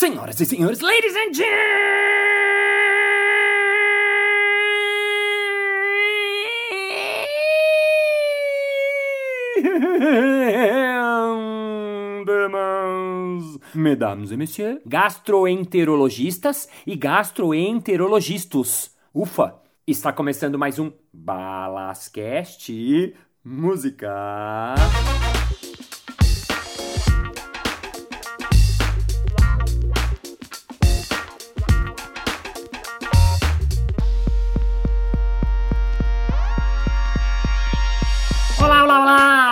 Senhoras e senhores, ladies and gentlemen, mesdames et messieurs, gastroenterologistas e gastroenterologistas. Ufa, está começando mais um Balascast Música.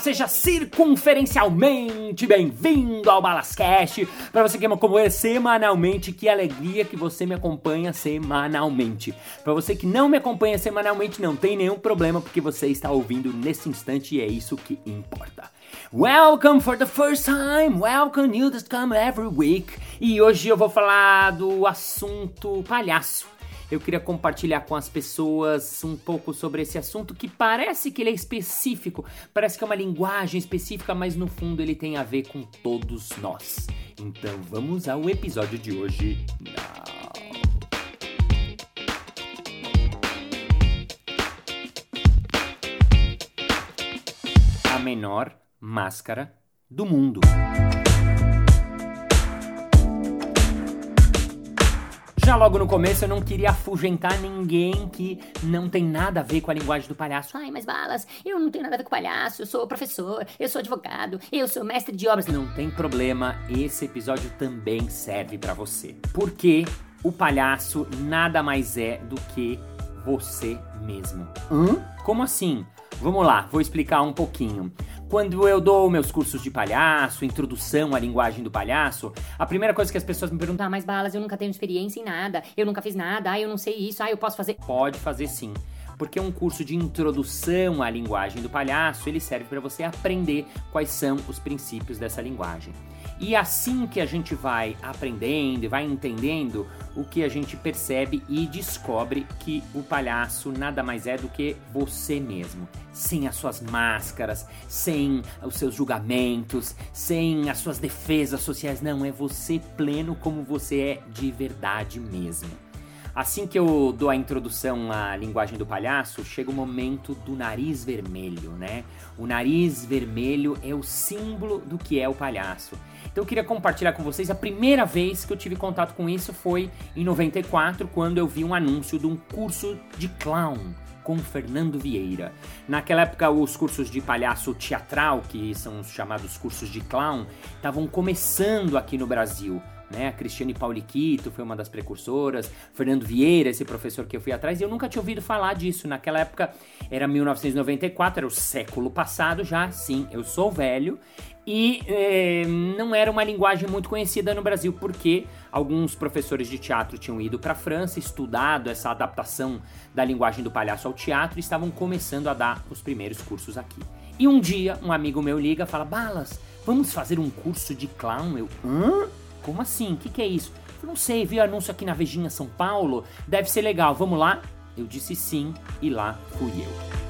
Seja circunferencialmente bem-vindo ao Balascast. Para você que me acompanha semanalmente, que alegria que você me acompanha semanalmente. Para você que não me acompanha semanalmente, não tem nenhum problema, porque você está ouvindo nesse instante e é isso que importa. Welcome for the first time, welcome you that come every week. E hoje eu vou falar do assunto palhaço eu queria compartilhar com as pessoas um pouco sobre esse assunto que parece que ele é específico, parece que é uma linguagem específica, mas no fundo ele tem a ver com todos nós. Então vamos ao episódio de hoje. A menor máscara do mundo. Já logo no começo eu não queria afugentar ninguém que não tem nada a ver com a linguagem do palhaço. Ai, mas balas, eu não tenho nada a ver com palhaço, eu sou professor, eu sou advogado, eu sou mestre de obras. Não tem problema, esse episódio também serve para você. Porque o palhaço nada mais é do que você mesmo. Hã? Como assim? Vamos lá, vou explicar um pouquinho. Quando eu dou meus cursos de palhaço, introdução à linguagem do palhaço, a primeira coisa que as pessoas me perguntam: Ah, mas balas, eu nunca tenho experiência em nada, eu nunca fiz nada, ah, eu não sei isso, ah, eu posso fazer. Pode fazer sim. Porque um curso de introdução à linguagem do palhaço, ele serve para você aprender quais são os princípios dessa linguagem. E assim que a gente vai aprendendo e vai entendendo, o que a gente percebe e descobre que o palhaço nada mais é do que você mesmo, sem as suas máscaras, sem os seus julgamentos, sem as suas defesas sociais, não, é você pleno como você é de verdade mesmo. Assim que eu dou a introdução à linguagem do palhaço, chega o momento do nariz vermelho, né? O nariz vermelho é o símbolo do que é o palhaço. Então eu queria compartilhar com vocês a primeira vez que eu tive contato com isso foi em 94, quando eu vi um anúncio de um curso de clown com Fernando Vieira. Naquela época, os cursos de palhaço teatral, que são os chamados cursos de clown, estavam começando aqui no Brasil né? A Cristiane Pauliquito foi uma das precursoras, Fernando Vieira, esse professor que eu fui atrás, e eu nunca tinha ouvido falar disso. Naquela época era 1994, era o século passado já, sim, eu sou velho, e é, não era uma linguagem muito conhecida no Brasil, porque alguns professores de teatro tinham ido para a França, estudado essa adaptação da linguagem do palhaço ao teatro e estavam começando a dar os primeiros cursos aqui. E um dia, um amigo meu liga e fala: Balas, vamos fazer um curso de clown? Eu, hã? Como assim? O que, que é isso? Eu não sei, vi o anúncio aqui na Vejinha São Paulo, deve ser legal, vamos lá? Eu disse sim e lá fui eu.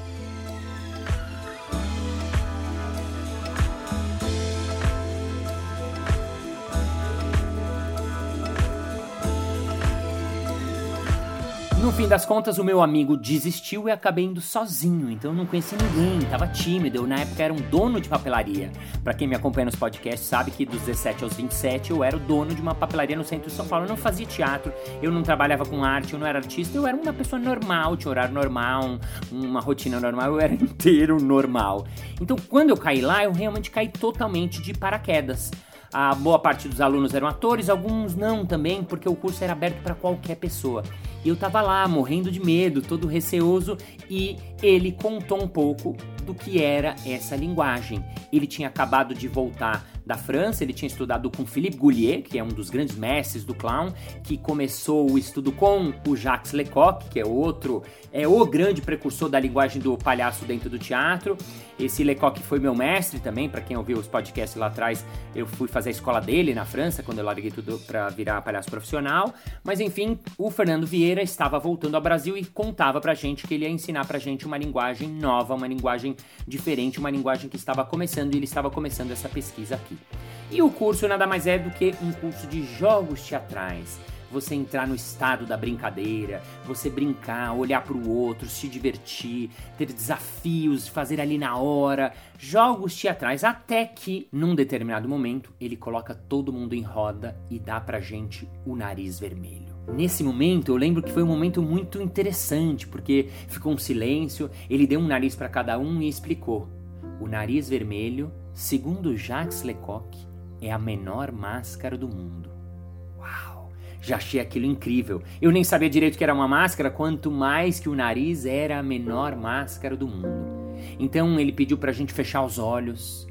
No fim das contas, o meu amigo desistiu e acabei indo sozinho, então eu não conhecia ninguém, tava tímido. Eu, na época, era um dono de papelaria. Para quem me acompanha nos podcasts, sabe que dos 17 aos 27 eu era o dono de uma papelaria no centro de São Paulo. Eu não fazia teatro, eu não trabalhava com arte, eu não era artista, eu era uma pessoa normal, tinha horário normal, uma rotina normal, eu era inteiro normal. Então, quando eu caí lá, eu realmente caí totalmente de paraquedas. A boa parte dos alunos eram atores, alguns não também, porque o curso era aberto para qualquer pessoa. E eu tava lá, morrendo de medo, todo receoso, e ele contou um pouco do que era essa linguagem. Ele tinha acabado de voltar da França, ele tinha estudado com Philippe Goulier, que é um dos grandes mestres do clown, que começou o estudo com o Jacques Lecoq, que é outro, é o grande precursor da linguagem do palhaço dentro do teatro. Esse Lecoq foi meu mestre também, para quem ouviu os podcasts lá atrás, eu fui fazer a escola dele na França, quando eu larguei tudo para virar palhaço profissional. Mas enfim, o Fernando Vieira estava voltando ao Brasil e contava pra gente que ele ia ensinar pra gente uma linguagem nova, uma linguagem diferente, uma linguagem que estava começando e ele estava começando essa pesquisa aqui. E o curso nada mais é do que um curso de jogos teatrais você entrar no estado da brincadeira, você brincar, olhar para o outro, se divertir, ter desafios, fazer ali na hora, jogos teatrais, até que num determinado momento ele coloca todo mundo em roda e dá pra gente o nariz vermelho. Nesse momento, eu lembro que foi um momento muito interessante, porque ficou um silêncio, ele deu um nariz para cada um e explicou: "O nariz vermelho, segundo Jacques Lecoq, é a menor máscara do mundo." Já achei aquilo incrível. Eu nem sabia direito que era uma máscara, quanto mais que o nariz era a menor máscara do mundo. Então ele pediu para a gente fechar os olhos,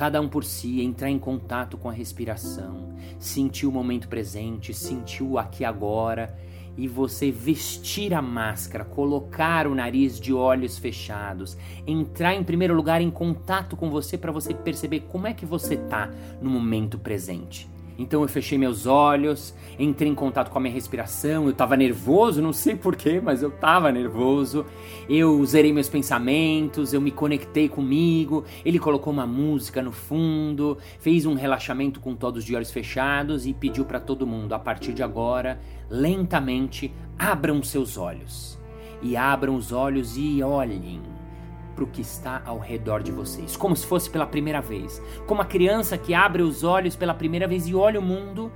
cada um por si, entrar em contato com a respiração, sentir o momento presente, sentir o aqui agora e você vestir a máscara, colocar o nariz de olhos fechados, entrar em primeiro lugar em contato com você para você perceber como é que você tá no momento presente. Então eu fechei meus olhos, entrei em contato com a minha respiração, eu tava nervoso, não sei porquê, mas eu tava nervoso. Eu zerei meus pensamentos, eu me conectei comigo, ele colocou uma música no fundo, fez um relaxamento com todos de olhos fechados e pediu para todo mundo, a partir de agora, lentamente, abram seus olhos. E abram os olhos e olhem para o que está ao redor de vocês, como se fosse pela primeira vez, como a criança que abre os olhos pela primeira vez e olha o mundo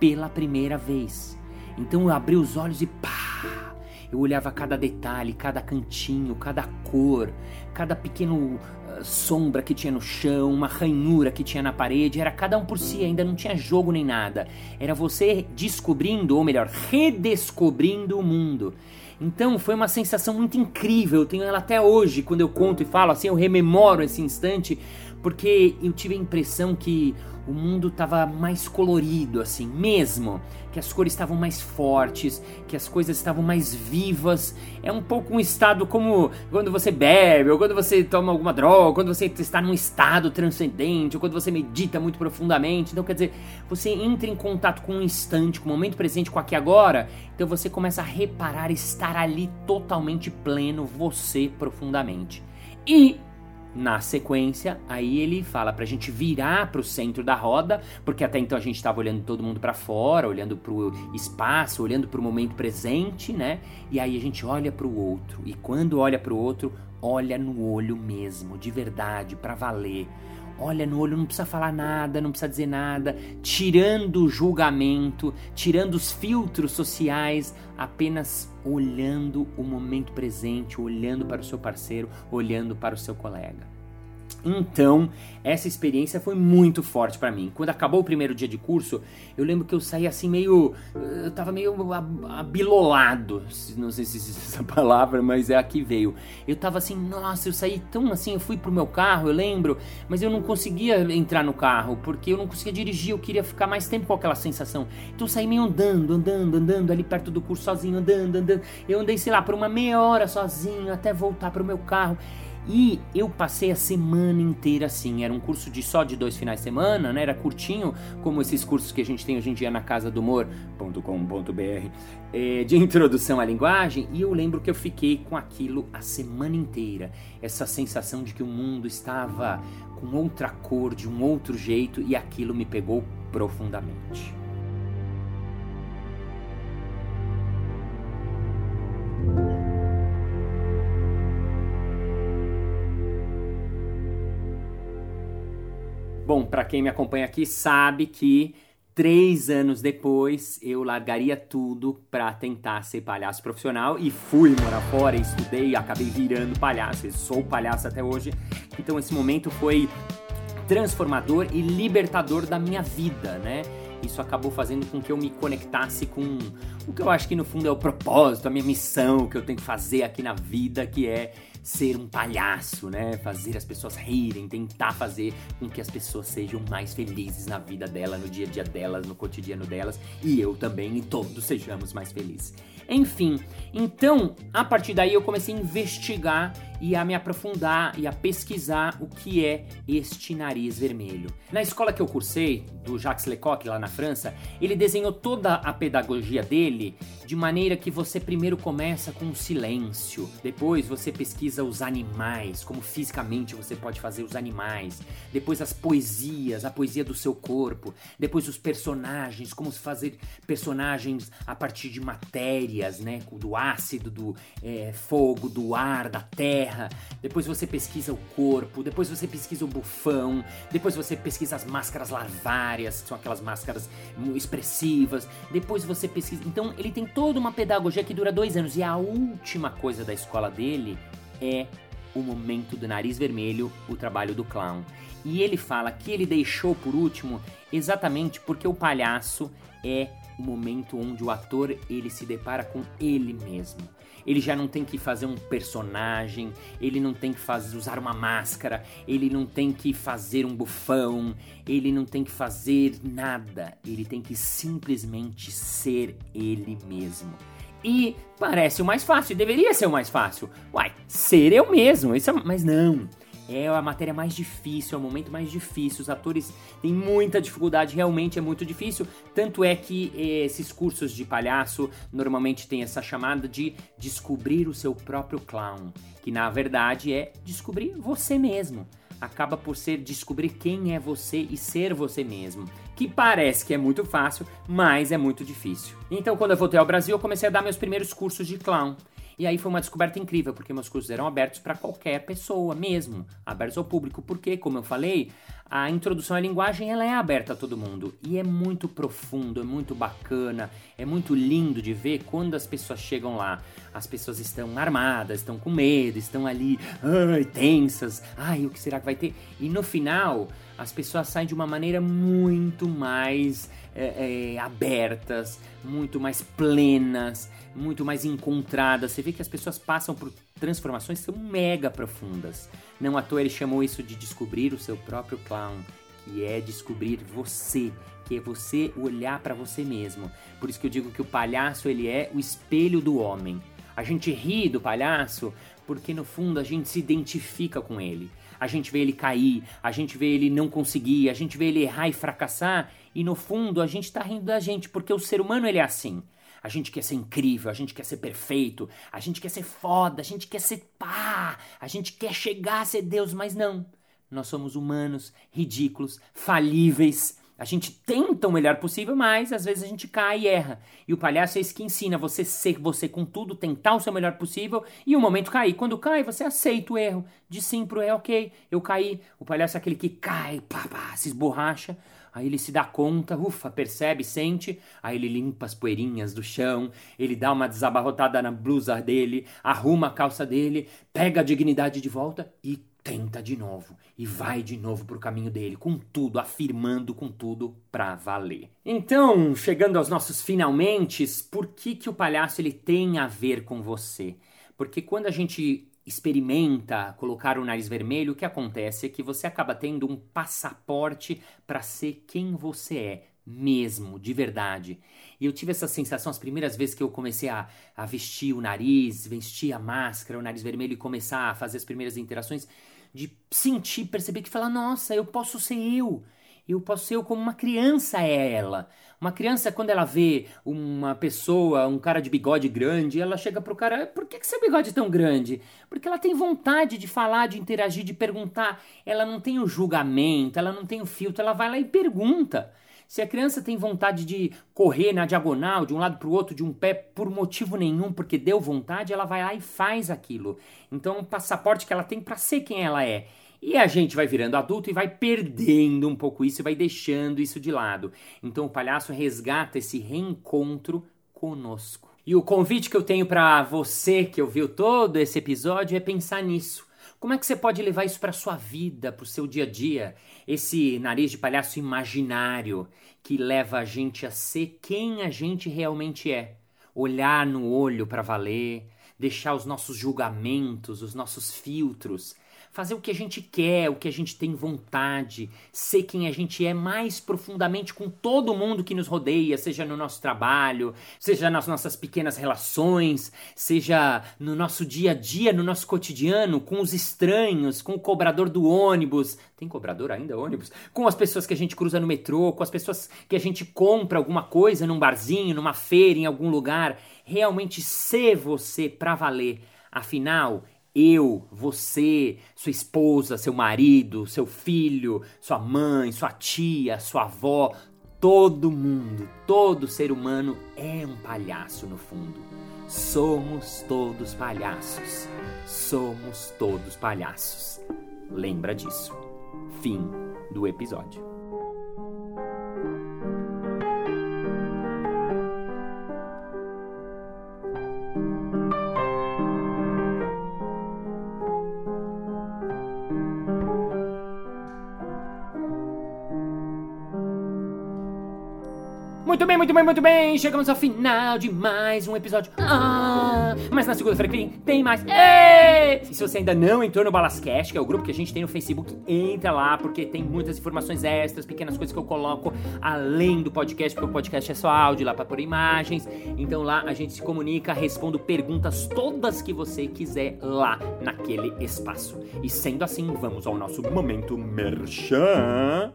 pela primeira vez. Então eu abri os olhos e pá! Eu olhava cada detalhe, cada cantinho, cada cor, cada pequeno uh, sombra que tinha no chão, uma ranhura que tinha na parede, era cada um por si, ainda não tinha jogo nem nada. Era você descobrindo, ou melhor, redescobrindo o mundo. Então foi uma sensação muito incrível, eu tenho ela até hoje, quando eu conto e falo assim, eu rememoro esse instante, porque eu tive a impressão que o mundo estava mais colorido, assim, mesmo. Que as cores estavam mais fortes, que as coisas estavam mais vivas. É um pouco um estado como quando você bebe, ou quando você toma alguma droga, quando você está num estado transcendente, ou quando você medita muito profundamente. Então, quer dizer, você entra em contato com um instante, com o momento presente, com aqui agora. Então você começa a reparar estar ali totalmente pleno, você profundamente. E na sequência, aí ele fala pra gente virar pro centro da roda, porque até então a gente estava olhando todo mundo para fora, olhando pro espaço, olhando pro momento presente, né? E aí a gente olha pro outro. E quando olha pro outro, olha no olho mesmo, de verdade, para valer. Olha no olho, não precisa falar nada, não precisa dizer nada, tirando o julgamento, tirando os filtros sociais, apenas olhando o momento presente, olhando para o seu parceiro, olhando para o seu colega. Então, essa experiência foi muito forte para mim. Quando acabou o primeiro dia de curso, eu lembro que eu saí assim meio. Eu tava meio abilolado. Não sei se essa palavra, mas é aqui veio. Eu tava assim, nossa, eu saí tão assim. Eu fui pro meu carro, eu lembro, mas eu não conseguia entrar no carro, porque eu não conseguia dirigir. Eu queria ficar mais tempo com aquela sensação. Então eu saí meio andando, andando, andando ali perto do curso sozinho, andando, andando. Eu andei, sei lá, por uma meia hora sozinho até voltar pro meu carro. E eu passei a semana inteira assim. Era um curso de só de dois finais de semana, né? Era curtinho, como esses cursos que a gente tem hoje em dia na casa do humor.com.br, é, de introdução à linguagem. E eu lembro que eu fiquei com aquilo a semana inteira. Essa sensação de que o mundo estava com outra cor, de um outro jeito, e aquilo me pegou profundamente. Bom, para quem me acompanha aqui sabe que três anos depois eu largaria tudo para tentar ser palhaço profissional e fui morar fora, estudei, acabei virando palhaço, sou palhaço até hoje. Então esse momento foi transformador e libertador da minha vida, né? Isso acabou fazendo com que eu me conectasse com o que eu acho que no fundo é o propósito, a minha missão, o que eu tenho que fazer aqui na vida, que é ser um palhaço, né? Fazer as pessoas rirem, tentar fazer com que as pessoas sejam mais felizes na vida dela, no dia a dia delas, no cotidiano delas, e eu também, e todos sejamos mais felizes. Enfim, então, a partir daí eu comecei a investigar e a me aprofundar e a pesquisar o que é este nariz vermelho. Na escola que eu cursei, do Jacques Lecoq, lá na França, ele desenhou toda a pedagogia dele de maneira que você primeiro começa com o silêncio, depois você pesquisa os animais, como fisicamente você pode fazer os animais, depois as poesias, a poesia do seu corpo, depois os personagens, como fazer personagens a partir de matérias, né, do ácido, do é, fogo, do ar, da terra. Depois você pesquisa o corpo, depois você pesquisa o bufão, depois você pesquisa as máscaras larvárias, que são aquelas máscaras expressivas. Depois você pesquisa. Então ele tem toda uma pedagogia que dura dois anos e a última coisa da escola dele é o momento do nariz vermelho, o trabalho do clown. E ele fala que ele deixou por último exatamente porque o palhaço é o momento onde o ator ele se depara com ele mesmo. Ele já não tem que fazer um personagem, ele não tem que fazer, usar uma máscara, ele não tem que fazer um bufão, ele não tem que fazer nada. Ele tem que simplesmente ser ele mesmo. E parece o mais fácil, deveria ser o mais fácil. Uai, ser eu mesmo, isso é... mas não. É a matéria mais difícil, é o momento mais difícil. Os atores têm muita dificuldade, realmente é muito difícil. Tanto é que eh, esses cursos de palhaço normalmente tem essa chamada de descobrir o seu próprio clown, que na verdade é descobrir você mesmo acaba por ser descobrir quem é você e ser você mesmo. Que parece que é muito fácil, mas é muito difícil. Então, quando eu voltei ao Brasil, eu comecei a dar meus primeiros cursos de clown. E aí foi uma descoberta incrível, porque meus cursos eram abertos para qualquer pessoa mesmo, abertos ao público, porque, como eu falei, a introdução à linguagem ela é aberta a todo mundo e é muito profundo, é muito bacana, é muito lindo de ver quando as pessoas chegam lá. As pessoas estão armadas, estão com medo, estão ali ai, tensas, ai, o que será que vai ter? E no final, as pessoas saem de uma maneira muito mais é, é, abertas, muito mais plenas, muito mais encontradas. Você vê que as pessoas passam por transformações que são mega profundas. Não à toa ele chamou isso de descobrir o seu próprio clown, que é descobrir você, que é você olhar para você mesmo. Por isso que eu digo que o palhaço ele é o espelho do homem. A gente ri do palhaço porque no fundo a gente se identifica com ele. A gente vê ele cair, a gente vê ele não conseguir, a gente vê ele errar e fracassar, e no fundo a gente está rindo da gente, porque o ser humano ele é assim. A gente quer ser incrível, a gente quer ser perfeito, a gente quer ser foda, a gente quer ser pá, a gente quer chegar a ser Deus, mas não. Nós somos humanos, ridículos, falíveis. A gente tenta o melhor possível, mas às vezes a gente cai e erra. E o palhaço é esse que ensina você ser você com tudo, tentar o seu melhor possível e o um momento cair. Quando cai, você aceita o erro. De sim pro é ok, eu caí. O palhaço é aquele que cai, pá, pá, se esborracha. Aí ele se dá conta, ufa, percebe, sente. Aí ele limpa as poeirinhas do chão, ele dá uma desabarrotada na blusa dele, arruma a calça dele, pega a dignidade de volta e tenta de novo. E vai de novo pro caminho dele, com tudo, afirmando com tudo pra valer. Então, chegando aos nossos finalmente, por que, que o palhaço ele tem a ver com você? Porque quando a gente experimenta colocar o nariz vermelho, o que acontece é que você acaba tendo um passaporte para ser quem você é mesmo, de verdade. E eu tive essa sensação as primeiras vezes que eu comecei a, a vestir o nariz, vestir a máscara, o nariz vermelho e começar a fazer as primeiras interações, de sentir, perceber que falar, nossa, eu posso ser eu eu posso ser eu como uma criança é ela. Uma criança, quando ela vê uma pessoa, um cara de bigode grande, ela chega pro cara, por que, que seu bigode é tão grande? Porque ela tem vontade de falar, de interagir, de perguntar. Ela não tem o julgamento, ela não tem o filtro, ela vai lá e pergunta. Se a criança tem vontade de correr na diagonal, de um lado para o outro, de um pé, por motivo nenhum, porque deu vontade, ela vai lá e faz aquilo. Então, o passaporte que ela tem para ser quem ela é. E a gente vai virando adulto e vai perdendo um pouco isso e vai deixando isso de lado. Então o palhaço resgata esse reencontro conosco. E o convite que eu tenho para você que ouviu todo esse episódio é pensar nisso. Como é que você pode levar isso para sua vida, para o seu dia a dia? Esse nariz de palhaço imaginário que leva a gente a ser quem a gente realmente é. Olhar no olho para valer, deixar os nossos julgamentos, os nossos filtros fazer o que a gente quer, o que a gente tem vontade, ser quem a gente é mais profundamente com todo mundo que nos rodeia, seja no nosso trabalho, seja nas nossas pequenas relações, seja no nosso dia a dia, no nosso cotidiano, com os estranhos, com o cobrador do ônibus. Tem cobrador ainda ônibus? Com as pessoas que a gente cruza no metrô, com as pessoas que a gente compra alguma coisa num barzinho, numa feira, em algum lugar. Realmente ser você para valer. Afinal, eu, você, sua esposa, seu marido, seu filho, sua mãe, sua tia, sua avó, todo mundo, todo ser humano é um palhaço no fundo. Somos todos palhaços. Somos todos palhaços. Lembra disso. Fim do episódio. Muito bem, muito bem. Chegamos ao final de mais um episódio. Ah, mas na segunda-feira que vem tem mais. Ei! E se você ainda não entrou no Balascast, que é o grupo que a gente tem no Facebook, entra lá porque tem muitas informações extras, pequenas coisas que eu coloco além do podcast, porque o podcast é só áudio lá para pôr imagens. Então lá a gente se comunica, respondo perguntas todas que você quiser lá naquele espaço. E sendo assim, vamos ao nosso momento merchan.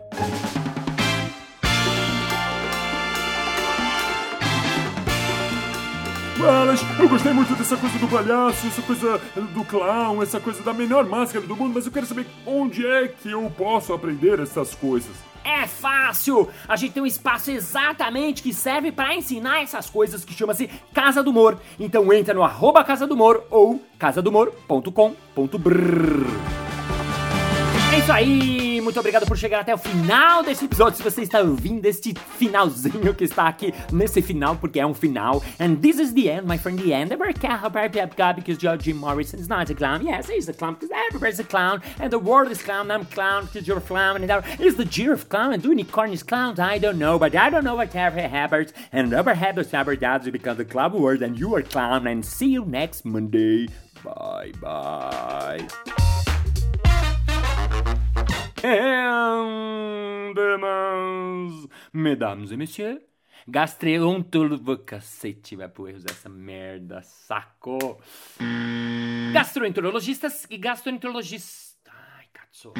Eu gostei muito dessa coisa do palhaço, essa coisa do clown, essa coisa da melhor máscara do mundo, mas eu quero saber onde é que eu posso aprender essas coisas. É fácil! A gente tem um espaço exatamente que serve para ensinar essas coisas que chama-se Casa do Humor. Então entra no arroba Casa do Humor ou casadumor.com.br. É isso aí, muito obrigado por chegar até o final desse episódio. Se você está ouvindo este finalzinho que está aqui nesse final, porque é um final. And this is the end, my friend, the end. Because Jim Morrison is not a clown. Yes, he's a clown because everybody's a clown. And the world is clown. I'm clown because you're a clown. And is the of clown and do unicorn is clowns? I don't know, but I don't know what happens. And rubber habits ever does because the club world and you are clown. And see you next Monday. Bye bye. Mesdames et messieurs, gastroenterologia. Cacete, vai pro erros essa merda, saco. Gastroenterologistas e gastroenterologistas. Ai, cazzo.